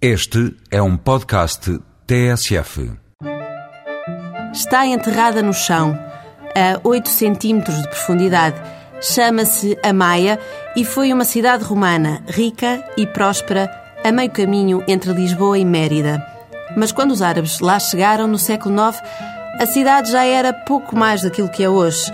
Este é um podcast TSF. Está enterrada no chão, a 8 centímetros de profundidade. Chama-se Amaia e foi uma cidade romana, rica e próspera, a meio caminho entre Lisboa e Mérida. Mas quando os árabes lá chegaram no século IX, a cidade já era pouco mais daquilo que é hoje.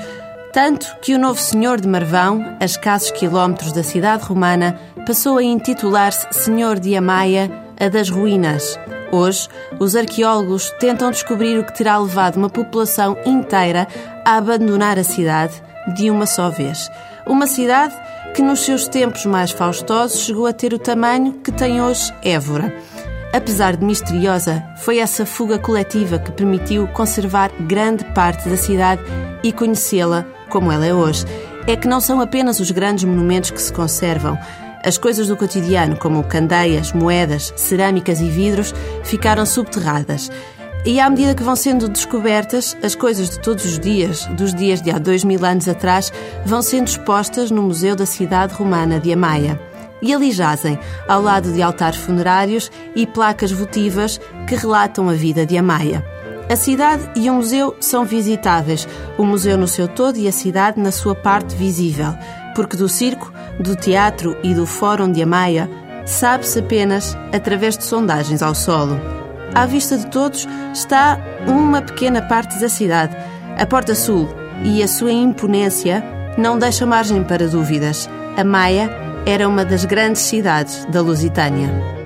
Tanto que o novo senhor de Marvão, a escassos quilómetros da cidade romana, passou a intitular-se Senhor de Amaia, a das ruínas. Hoje, os arqueólogos tentam descobrir o que terá levado uma população inteira a abandonar a cidade de uma só vez. Uma cidade que, nos seus tempos mais faustosos, chegou a ter o tamanho que tem hoje Évora. Apesar de misteriosa, foi essa fuga coletiva que permitiu conservar grande parte da cidade e conhecê-la como ela é hoje. É que não são apenas os grandes monumentos que se conservam. As coisas do cotidiano, como candeias, moedas, cerâmicas e vidros, ficaram subterradas. E à medida que vão sendo descobertas, as coisas de todos os dias, dos dias de há dois mil anos atrás, vão sendo expostas no Museu da Cidade Romana de Amaia. E ali jazem, ao lado de altares funerários e placas votivas que relatam a vida de Amaia. A cidade e o museu são visitáveis, o museu no seu todo e a cidade na sua parte visível, porque do circo, do teatro e do fórum de Amaia sabe-se apenas através de sondagens ao solo. À vista de todos está uma pequena parte da cidade, a Porta Sul, e a sua imponência não deixa margem para dúvidas. A Maia era uma das grandes cidades da Lusitânia.